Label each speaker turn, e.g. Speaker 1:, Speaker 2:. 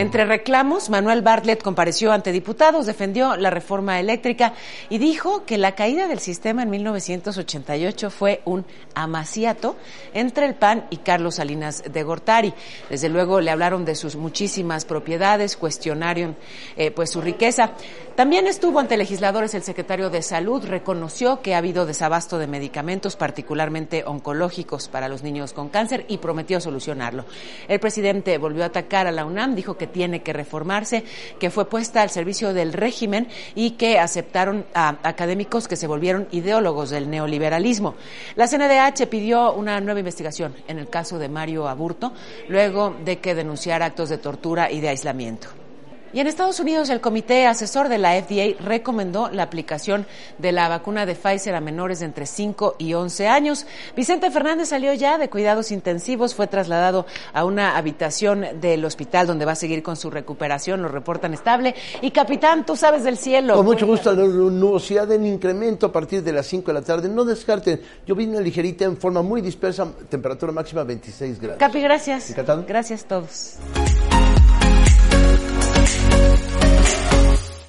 Speaker 1: Entre reclamos, Manuel Bartlett compareció ante diputados, defendió la reforma eléctrica y dijo que la caída del sistema en 1988 fue un amaciato entre el PAN y Carlos Salinas de Gortari. Desde luego le hablaron de sus muchísimas propiedades, cuestionaron eh, pues su riqueza. También estuvo ante legisladores el secretario de Salud, reconoció que ha habido desabasto de medicamentos, particularmente oncológicos para los niños con cáncer y prometió solucionarlo. El presidente volvió a atacar a la UNAM, dijo que tiene que reformarse, que fue puesta al servicio del régimen y que aceptaron a académicos que se volvieron ideólogos del neoliberalismo. La CNDH pidió una nueva investigación en el caso de Mario Aburto, luego de que denunciara actos de tortura y de aislamiento. Y en Estados Unidos, el comité asesor de la FDA recomendó la aplicación de la vacuna de Pfizer a menores de entre 5 y 11 años. Vicente Fernández salió ya de cuidados intensivos, fue trasladado a una habitación del hospital donde va a seguir con su recuperación, lo reportan estable. Y capitán, tú sabes del cielo.
Speaker 2: Con mucho gusto, la nubosidad en incremento a partir de las 5 de la tarde. No descarten, yo vine ligerita en forma muy dispersa, temperatura máxima 26 grados.
Speaker 1: Capi, gracias. Gracias a todos.